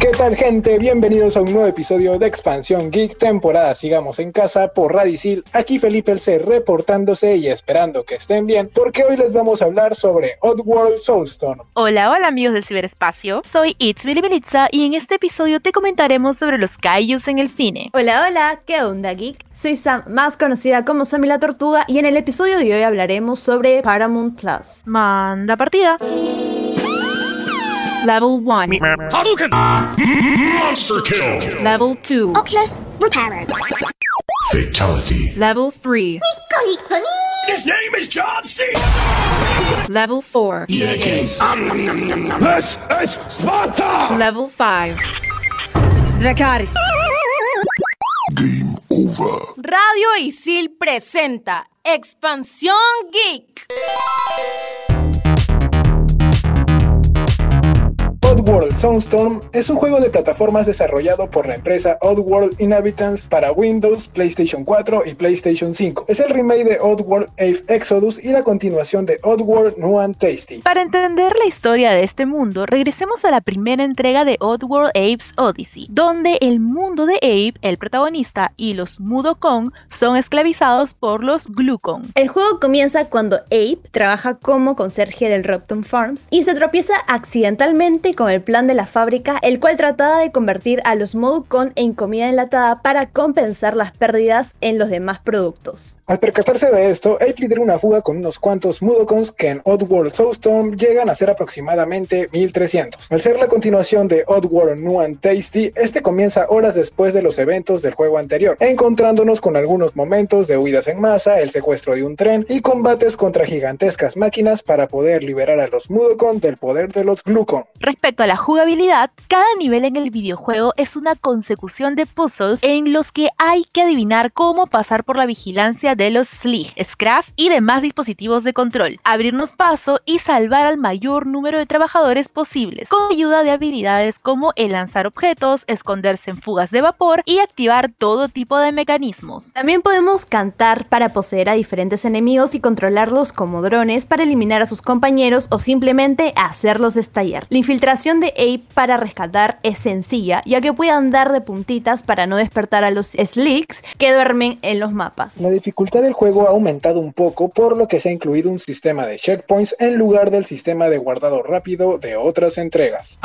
¿Qué tal gente? Bienvenidos a un nuevo episodio de Expansión Geek, temporada Sigamos en Casa por Radisil. Aquí Felipe El C reportándose y esperando que estén bien, porque hoy les vamos a hablar sobre Oddworld Soulstone. Hola, hola amigos del ciberespacio, soy It's Bilibelitza y en este episodio te comentaremos sobre los kaijus en el cine. Hola, hola, ¿qué onda geek? Soy Sam, más conocida como Sammy la Tortuga y en el episodio de hoy hablaremos sobre Paramount Plus. Manda partida. Level 1. Hadouken! Monster kill! Level 2. Oculus Repairer. Fatality. Level 3. His name is John C. Level 4. This is Sparta! Level 5. Dracaris. Game over. Radio Isil presenta Expansión Geek. Oddworld Soulstorm es un juego de plataformas desarrollado por la empresa Oddworld Inhabitants para Windows, PlayStation 4 y PlayStation 5. Es el remake de Oddworld Ave Exodus y la continuación de Oddworld New and Tasty. Para entender la historia de este mundo, regresemos a la primera entrega de Oddworld Abe's Odyssey, donde el mundo de Abe, el protagonista, y los Mudokon son esclavizados por los Glucon. El juego comienza cuando Abe trabaja como conserje del Ropton Farms y se tropieza accidentalmente con el plan de la fábrica, el cual trataba de convertir a los Modukon en comida enlatada para compensar las pérdidas en los demás productos. Al percatarse de esto, Abe lidera una fuga con unos cuantos Mudokons que en Oddworld Soulstorm llegan a ser aproximadamente 1300. Al ser la continuación de Oddworld New and Tasty, este comienza horas después de los eventos del juego anterior, encontrándonos con algunos momentos de huidas en masa, el secuestro de un tren y combates contra gigantescas máquinas para poder liberar a los Mudokon del poder de los Glucon. Respecto a la jugabilidad, cada nivel en el videojuego es una consecución de puzzles en los que hay que adivinar cómo pasar por la vigilancia de los Slig, Scrap y demás dispositivos de control, abrirnos paso y salvar al mayor número de trabajadores posibles, con ayuda de habilidades como el lanzar objetos, esconderse en fugas de vapor y activar todo tipo de mecanismos. También podemos cantar para poseer a diferentes enemigos y controlarlos como drones para eliminar a sus compañeros o simplemente hacerlos estallar. La infiltración de Ape para rescatar es sencilla, ya que puede andar de puntitas para no despertar a los Slicks que duermen en los mapas. La dificultad del juego ha aumentado un poco, por lo que se ha incluido un sistema de checkpoints en lugar del sistema de guardado rápido de otras entregas.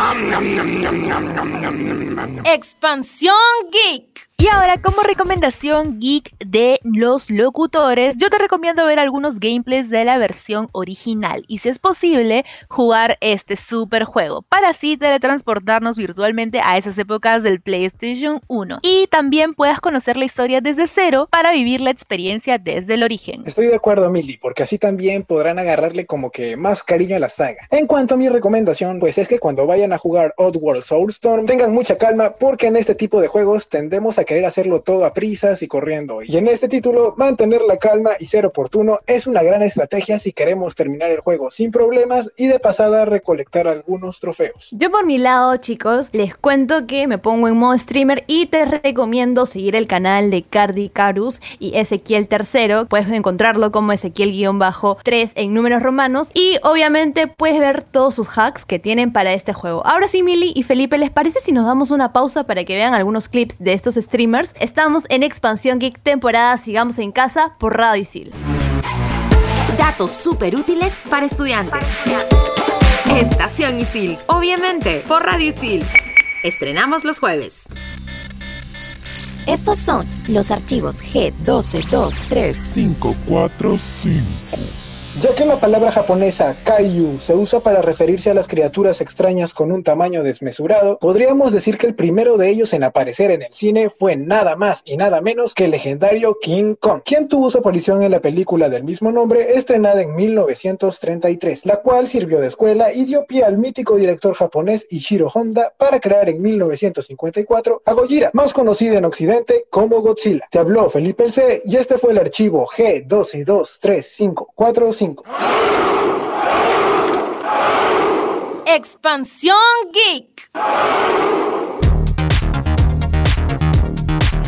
Expansión Geek. Y ahora, como recomendación geek de los locutores, yo te recomiendo ver algunos gameplays de la versión original y si es posible, jugar este super juego para así teletransportarnos virtualmente a esas épocas del PlayStation 1 y también puedas conocer la historia desde cero para vivir la experiencia desde el origen. Estoy de acuerdo, Milly, porque así también podrán agarrarle como que más cariño a la saga. En cuanto a mi recomendación, pues es que cuando vayan a jugar Oddworld Soulstorm, tengan mucha calma porque en este tipo de juegos tendemos a querer hacerlo todo a prisas y corriendo. Y en este título, mantener la calma y ser oportuno es una gran estrategia si queremos terminar el juego sin problemas y de pasada recolectar algunos trofeos. Yo por mi lado, chicos, les cuento que me pongo en modo streamer y te recomiendo seguir el canal de Cardi Carus y Ezequiel III. Puedes encontrarlo como Ezequiel-3 en números romanos y obviamente puedes ver todos sus hacks que tienen para este juego. Ahora sí, Mili y Felipe, ¿les parece si nos damos una pausa para que vean algunos clips de estos streamers? Estamos en Expansión Geek temporada Sigamos en Casa por Radio Isil. Datos súper útiles para estudiantes. Estación Isil, obviamente, por Radio Isil. Estrenamos los jueves. Estos son los archivos G12235. 545. Ya que la palabra japonesa Kaiju se usa para referirse a las criaturas extrañas con un tamaño desmesurado, podríamos decir que el primero de ellos en aparecer en el cine fue nada más y nada menos que el legendario King Kong, quien tuvo su aparición en la película del mismo nombre estrenada en 1933, la cual sirvió de escuela y dio pie al mítico director japonés Ishiro Honda para crear en 1954 a Gojira, más conocido en Occidente como Godzilla. Te habló Felipe el C y este fue el archivo G1223545. Expansión Geek.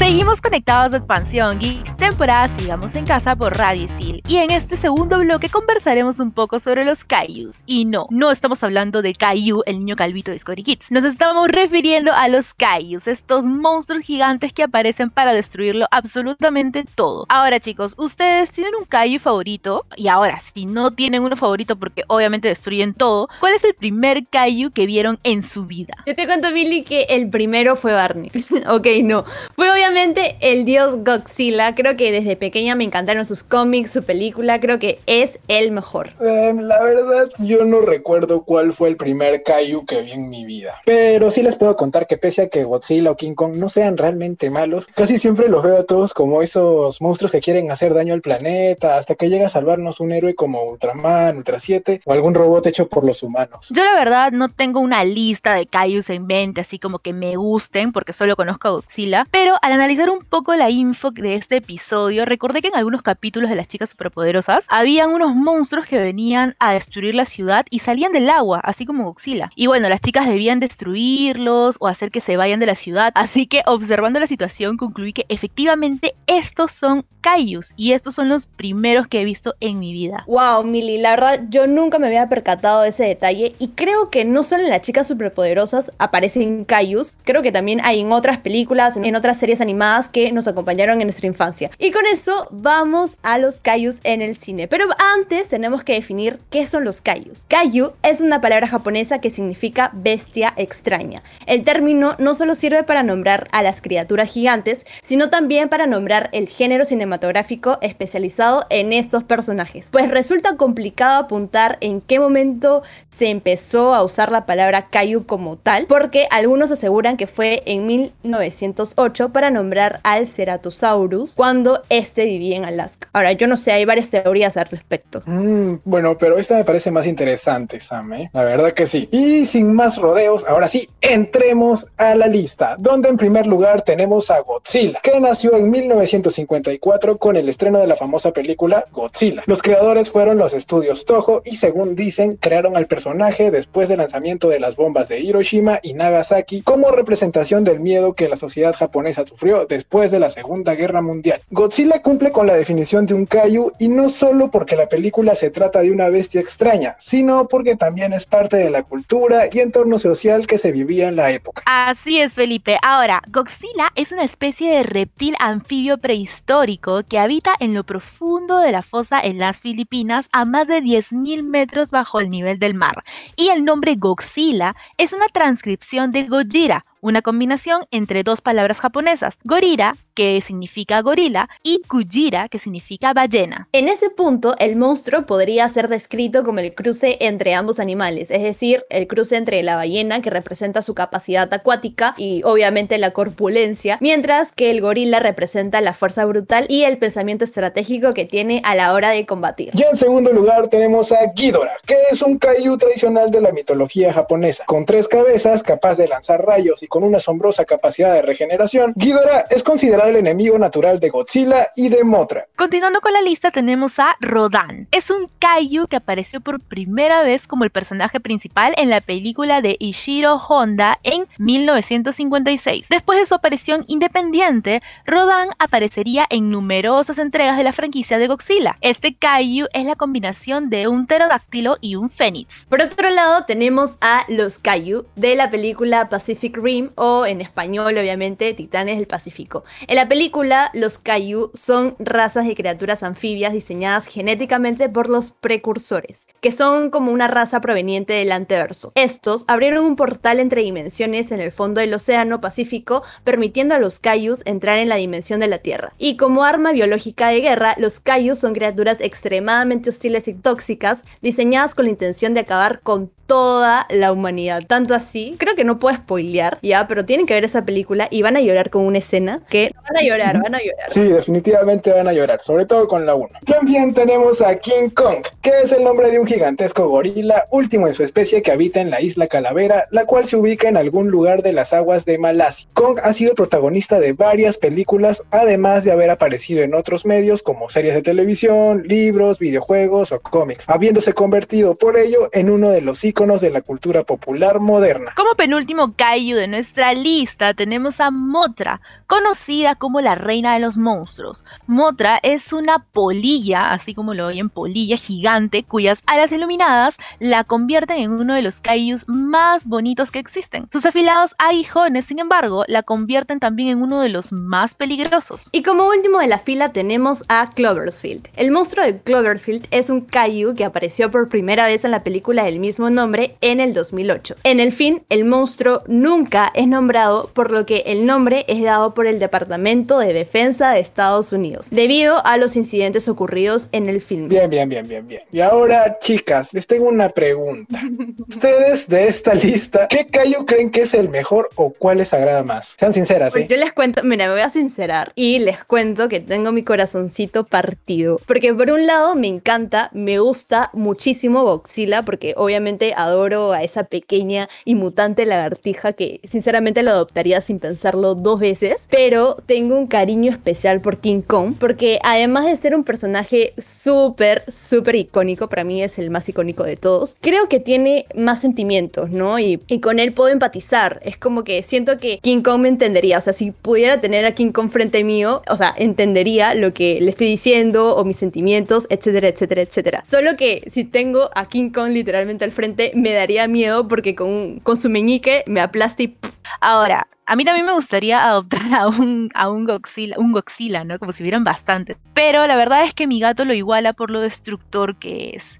Seguimos conectados a Expansión Geek, temporada Sigamos en Casa por Radio Isil. Y en este segundo bloque conversaremos un poco sobre los Kaijus. Y no, no estamos hablando de Kaiju, el niño calvito de Scory Kids. Nos estamos refiriendo a los Kaijus, estos monstruos gigantes que aparecen para destruirlo absolutamente todo. Ahora chicos, ¿ustedes tienen un Kaiju favorito? Y ahora, si no tienen uno favorito porque obviamente destruyen todo, ¿cuál es el primer Kaiju que vieron en su vida? Yo te cuento, Billy, que el primero fue Barney. ok, no. Fue obviamente el dios Godzilla. Creo que desde pequeña me encantaron sus cómics, su película. Creo que es el mejor. Eh, la verdad, yo no recuerdo cuál fue el primer Kaiju que vi en mi vida. Pero sí les puedo contar que pese a que Godzilla o King Kong no sean realmente malos, casi siempre los veo a todos como esos monstruos que quieren hacer daño al planeta hasta que llega a salvarnos un héroe como Ultraman, Ultra 7 o algún robot hecho por los humanos. Yo la verdad no tengo una lista de Kaijus en mente así como que me gusten porque solo conozco a Godzilla, pero a la analizar un poco la info de este episodio, recordé que en algunos capítulos de las chicas superpoderosas habían unos monstruos que venían a destruir la ciudad y salían del agua, así como Godzilla. Y bueno, las chicas debían destruirlos o hacer que se vayan de la ciudad. Así que observando la situación concluí que efectivamente estos son Kaijus y estos son los primeros que he visto en mi vida. Wow, Mili, la verdad yo nunca me había percatado de ese detalle y creo que no solo en las chicas superpoderosas aparecen Kaijus, creo que también hay en otras películas, en otras series animadas que nos acompañaron en nuestra infancia. Y con eso vamos a los Kaijus en el cine. Pero antes tenemos que definir qué son los Kaijus. Kaiju es una palabra japonesa que significa bestia extraña. El término no solo sirve para nombrar a las criaturas gigantes, sino también para nombrar el género cinematográfico especializado en estos personajes. Pues resulta complicado apuntar en qué momento se empezó a usar la palabra Kaiju como tal, porque algunos aseguran que fue en 1908 para nombrar al Ceratosaurus cuando este vivía en Alaska. Ahora, yo no sé, hay varias teorías al respecto. Mm, bueno, pero esta me parece más interesante, Sam, ¿eh? La verdad que sí. Y sin más rodeos, ahora sí, entremos a la lista, donde en primer lugar tenemos a Godzilla, que nació en 1954 con el estreno de la famosa película Godzilla. Los creadores fueron los estudios Toho y según dicen, crearon al personaje después del lanzamiento de las bombas de Hiroshima y Nagasaki como representación del miedo que la sociedad japonesa sufrió después de la Segunda Guerra Mundial. Godzilla cumple con la definición de un kaiju y no solo porque la película se trata de una bestia extraña, sino porque también es parte de la cultura y entorno social que se vivía en la época. Así es, Felipe. Ahora, Godzilla es una especie de reptil anfibio prehistórico que habita en lo profundo de la fosa en las Filipinas a más de 10.000 metros bajo el nivel del mar. Y el nombre Godzilla es una transcripción de Gojira, una combinación entre dos palabras japonesas, gorira, que significa gorila, y kujira, que significa ballena. En ese punto, el monstruo podría ser descrito como el cruce entre ambos animales, es decir, el cruce entre la ballena, que representa su capacidad acuática y obviamente la corpulencia, mientras que el gorila representa la fuerza brutal y el pensamiento estratégico que tiene a la hora de combatir. Y en segundo lugar tenemos a Ghidorah, que es un kaiju tradicional de la mitología japonesa, con tres cabezas, capaz de lanzar rayos y con una asombrosa capacidad de regeneración, Ghidorah es considerado el enemigo natural de Godzilla y de Mothra. Continuando con la lista tenemos a Rodan. Es un kaiju que apareció por primera vez como el personaje principal en la película de Ishiro Honda en 1956. Después de su aparición independiente, Rodan aparecería en numerosas entregas de la franquicia de Godzilla. Este kaiju es la combinación de un pterodáctilo y un fénix. Por otro lado tenemos a los kaiju de la película Pacific Rim o en español obviamente Titanes del Pacífico. La película los kaiju son razas de criaturas anfibias diseñadas genéticamente por los precursores, que son como una raza proveniente del anteverso. Estos abrieron un portal entre dimensiones en el fondo del océano Pacífico, permitiendo a los kaijus entrar en la dimensión de la Tierra. Y como arma biológica de guerra, los kaijus son criaturas extremadamente hostiles y tóxicas, diseñadas con la intención de acabar con toda la humanidad. Tanto así, creo que no puedo spoilear, ya, pero tienen que ver esa película y van a llorar con una escena que van a llorar, van a llorar. Sí, definitivamente van a llorar, sobre todo con la 1. También tenemos a King Kong, que es el nombre de un gigantesco gorila, último en su especie que habita en la isla Calavera, la cual se ubica en algún lugar de las aguas de Malasia. Kong ha sido protagonista de varias películas, además de haber aparecido en otros medios como series de televisión, libros, videojuegos o cómics, habiéndose convertido por ello en uno de los íconos de la cultura popular moderna. Como penúltimo kaiju de nuestra lista tenemos a Mothra, conocida como la reina de los monstruos. Motra es una polilla, así como lo oyen, polilla gigante, cuyas alas iluminadas la convierten en uno de los kaijus más bonitos que existen. Sus afilados aguijones, sin embargo, la convierten también en uno de los más peligrosos. Y como último de la fila tenemos a Cloverfield. El monstruo de Cloverfield es un kaiju que apareció por primera vez en la película del mismo nombre en el 2008. En el fin, el monstruo nunca es nombrado, por lo que el nombre es dado por el Departamento de Defensa de Estados Unidos, debido a los incidentes ocurridos en el film. Bien, bien, bien, bien, bien. Y ahora, chicas, les tengo una pregunta. Ustedes de esta lista, ¿qué Kaiju creen que es el mejor o cuál les agrada más? Sean sinceras, ¿eh? Yo les cuento, mira, me voy a sincerar y les cuento que tengo mi corazoncito partido. Porque por un lado me encanta, me gusta muchísimo Godzilla, porque obviamente adoro a esa pequeña y mutante lagartija que sinceramente lo adoptaría sin pensarlo dos veces. Pero tengo un cariño especial por King Kong, porque además de ser un personaje súper, súper icónico, para mí es el más icónico de todos, creo que tiene más sentimientos, ¿no? Y, con él puedo empatizar. Es como que siento que King Kong me entendería. O sea, si pudiera tener a King Kong frente mío, o sea, entendería lo que le estoy diciendo o mis sentimientos, etcétera, etcétera, etcétera. Solo que si tengo a King Kong literalmente al frente, me daría miedo porque con, con su meñique me aplasta y... Ahora, a mí también me gustaría adoptar a un, a un Godzilla, un ¿no? Como si hubieran bastantes. Pero la verdad es que mi gato lo iguala por lo destructor que es.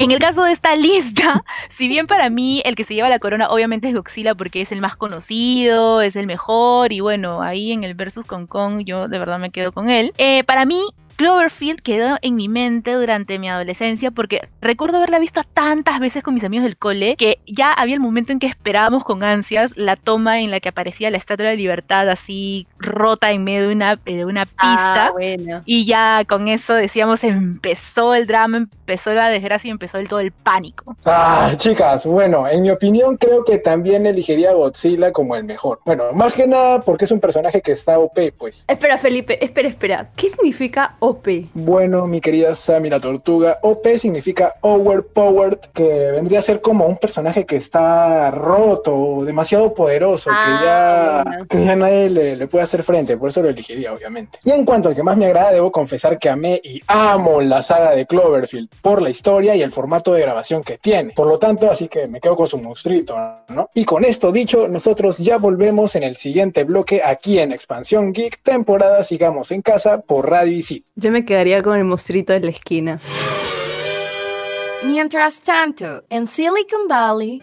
En el caso de esta lista, si bien para mí el que se lleva la corona obviamente es Godzilla porque es el más conocido, es el mejor y bueno, ahí en el versus con Kong yo de verdad me quedo con él. Eh, para mí Cloverfield quedó en mi mente durante mi adolescencia porque recuerdo haberla visto tantas veces con mis amigos del cole que ya había el momento en que esperábamos con ansias la toma en la que aparecía la Estatua de la Libertad así rota en medio de una, de una pista. Ah, bueno. Y ya con eso decíamos, empezó el drama, empezó la desgracia y empezó el, todo el pánico. Ah, chicas, bueno, en mi opinión creo que también elegiría a Godzilla como el mejor. Bueno, más que nada porque es un personaje que está OP, pues. Espera, Felipe, espera, espera. ¿Qué significa OP? Bueno, mi querida Sammy la Tortuga, OP significa Overpowered, que vendría a ser como un personaje que está roto, demasiado poderoso, Ah, que ya, que ya nadie le, le puede hacer frente, por eso lo elegiría, obviamente. Y en cuanto al que más me agrada, debo confesar que amé y amo la saga de Cloverfield por la historia y el formato de grabación que tiene. Por lo tanto, así que me quedo con su monstruito, ¿no? Y con esto dicho, nosotros ya volvemos en el siguiente bloque aquí en Expansión Geek, temporada Sigamos en Casa por Radio Isil. Yo me quedaría con el monstruito de la esquina. Mientras tanto, en Silicon Valley,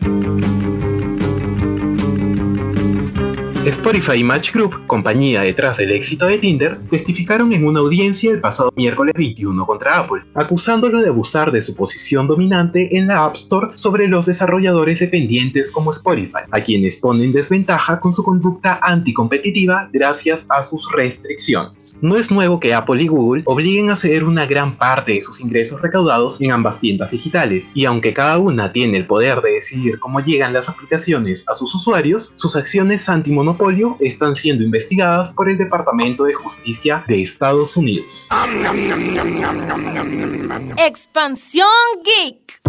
Spotify y Match Group, compañía detrás del éxito de Tinder, testificaron en una audiencia el pasado miércoles 21 contra Apple, acusándolo de abusar de su posición dominante en la App Store sobre los desarrolladores dependientes como Spotify, a quienes ponen desventaja con su conducta anticompetitiva gracias a sus restricciones. No es nuevo que Apple y Google obliguen a ceder una gran parte de sus ingresos recaudados en ambas tiendas digitales, y aunque cada una tiene el poder de decidir cómo llegan las aplicaciones a sus usuarios, sus acciones están siendo investigadas por el Departamento de Justicia de Estados Unidos. Expansión Geek.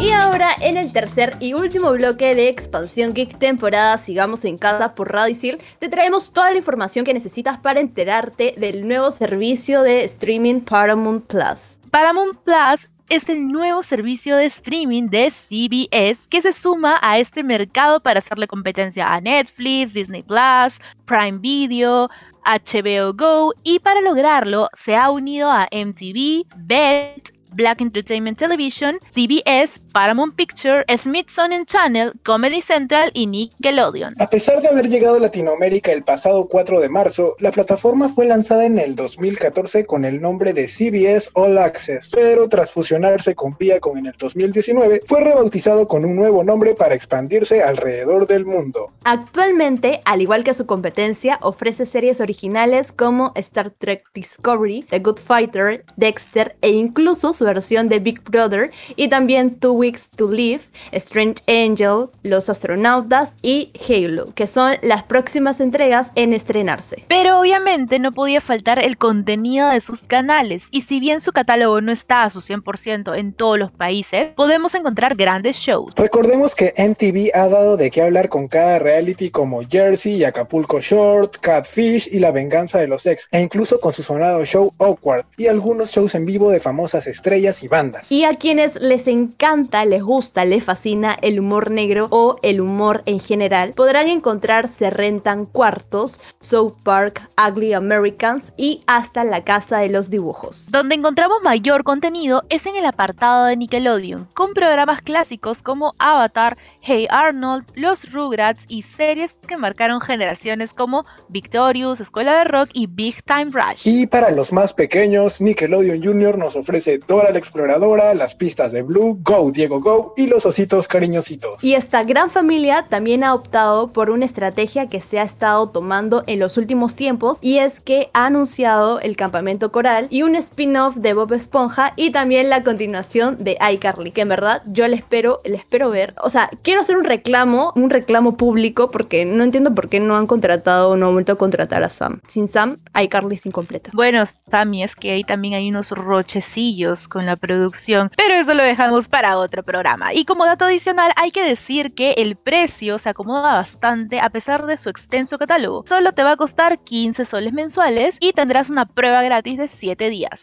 Y ahora en el tercer y último bloque de Expansión Geek temporada Sigamos en Casa por Radio Isil, te traemos toda la información que necesitas para enterarte del nuevo servicio de streaming Paramount Plus. Paramount Plus es el nuevo servicio de streaming de CBS que se suma a este mercado para hacerle competencia a Netflix, Disney Plus, Prime Video, HBO Go y para lograrlo se ha unido a MTV, BET, Black Entertainment Television, CBS, Paramount Picture, Smithsonian Channel, Comedy Central y Nickelodeon. A pesar de haber llegado a Latinoamérica el pasado 4 de marzo, la plataforma fue lanzada en el 2014 con el nombre de CBS All Access, pero tras fusionarse con Viacom en el 2019, fue rebautizado con un nuevo nombre para expandirse alrededor del mundo. Actualmente, al igual que su competencia, ofrece series originales como Star Trek Discovery, The Good Fighter, Dexter e incluso su versión de Big Brother y también Two Weeks to Live, Strange Angel, Los Astronautas y Halo, que son las próximas entregas en estrenarse. Pero obviamente no podía faltar el contenido de sus canales y si bien su catálogo no está a su 100% en todos los países, podemos encontrar grandes shows. Recordemos que MTV ha dado de qué hablar con cada reality como Jersey y Acapulco Short, Catfish y La Venganza de los Ex, e incluso con su sonado show Awkward y algunos shows en vivo de famosas estrellas y bandas. Y a quienes les encanta, les gusta, les fascina el humor negro o el humor en general, podrán encontrar Se Rentan Cuartos, South Park, Ugly Americans y hasta La Casa de los Dibujos. Donde encontramos mayor contenido es en el apartado de Nickelodeon, con programas clásicos como Avatar, Hey Arnold, Los Rugrats y series que marcaron generaciones como Victorious, Escuela de Rock y Big Time Rush. Y para los más pequeños, Nickelodeon Jr. nos ofrece Dora la Exploradora, las pistas de Blue, Go Diego Go y los ositos cariñositos. Y esta gran familia también ha optado por una estrategia que se ha estado tomando en los últimos tiempos y es que ha anunciado el campamento coral y un spin-off de Bob Esponja y también la continuación de iCarly, que en verdad yo le espero, le espero ver. O sea, quiero hacer un reclamo, un reclamo público porque no entiendo por qué no han contratado o no han vuelto a contratar a Sam. Sin Sam, iCarly es incompleta. Bueno, Sammy, es que ahí también hay unos rochecillos con la producción, pero eso lo dejamos para otro programa. Y como dato adicional, hay que decir que el precio se acomoda bastante a pesar de su extenso catálogo. Solo te va a costar 15 soles mensuales y tendrás una prueba gratis de 7 días.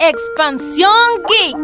Expansión Geek.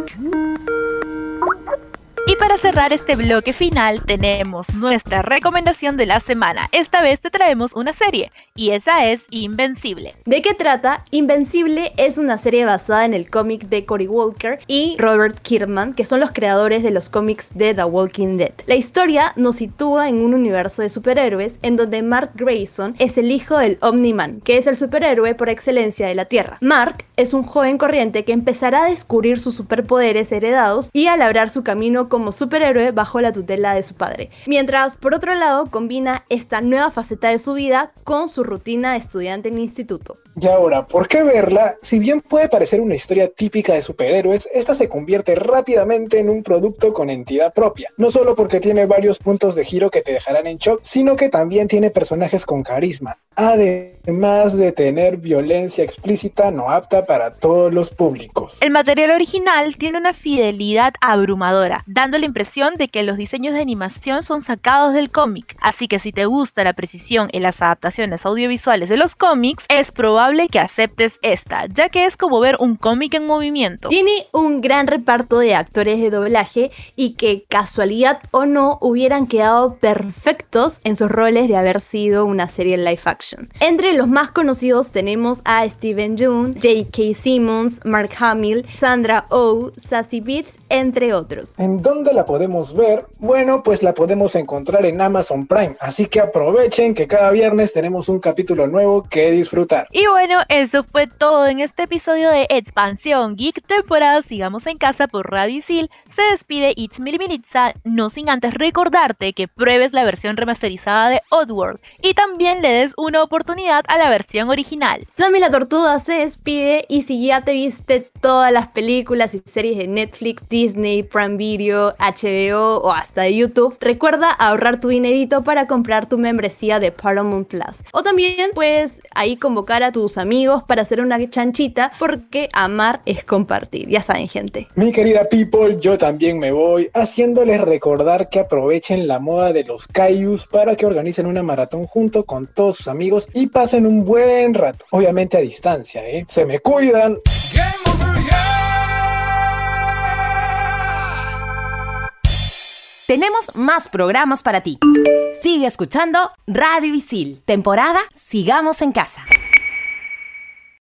Y para cerrar este bloque final tenemos nuestra recomendación de la semana. Esta vez te traemos una serie y esa es Invencible. ¿De qué trata? Invencible es una serie basada en el cómic de Cory Walker y Robert Kirkman, que son los creadores de los cómics de The Walking Dead. La historia nos sitúa en un universo de superhéroes en donde Mark Grayson es el hijo del Omni-Man, que es el superhéroe por excelencia de la Tierra. Mark es un joven corriente que empezará a descubrir sus superpoderes heredados y a labrar su camino como superhéroe bajo la tutela de su padre. Mientras, por otro lado, combina esta nueva faceta de su vida con su rutina de estudiante en instituto. Y ahora, ¿por qué verla? Si bien puede parecer una historia típica de superhéroes, esta se convierte rápidamente en un producto con entidad propia. No solo porque tiene varios puntos de giro que te dejarán en shock, sino que también tiene personajes con carisma. Además de tener violencia explícita no apta para todos los públicos. El material original tiene una fidelidad abrumadora, dando la impresión de que los diseños de animación son sacados del cómic. Así que si te gusta la precisión en las adaptaciones audiovisuales de los cómics, es probable que aceptes esta, ya que es como ver un cómic en movimiento. Tiene un gran reparto de actores de doblaje y que, casualidad o no, hubieran quedado perfectos en sus roles de haber sido una serie en live action. Entre los más conocidos tenemos a Steven Yeun, J.K. Simmons, Mark Hamill, Sandra Oh, Sassy Beats, entre otros. ¿En dónde la podemos ver? Bueno, pues la podemos encontrar en Amazon Prime, así que aprovechen que cada viernes tenemos un capítulo nuevo que disfrutar. Y bueno, eso fue todo en este episodio de Expansión Geek temporada Sigamos en Casa por Radio Isil. Se despide It's Militza, no sin antes recordarte que pruebes la versión remasterizada de Oddworld y también le des una oportunidad a la versión original. Sammy la Tortuga se despide y si ya te viste todas las películas y series de Netflix, Disney, Prime Video, HBO o hasta YouTube, recuerda ahorrar tu dinerito para comprar tu membresía de Paramount Plus. O también puedes ahí convocar a tus amigos para hacer una chanchita porque amar es compartir. Ya saben, gente. Mi querida people, yo también me voy haciéndoles recordar que aprovechen la moda de los Kaiyus para que organicen una maratón junto con todos sus amigos y pasen un buen rato. Obviamente a distancia, ¿eh? Se me cuidan. Tenemos más programas para ti. Sigue escuchando Radio Isil, temporada Sigamos en Casa.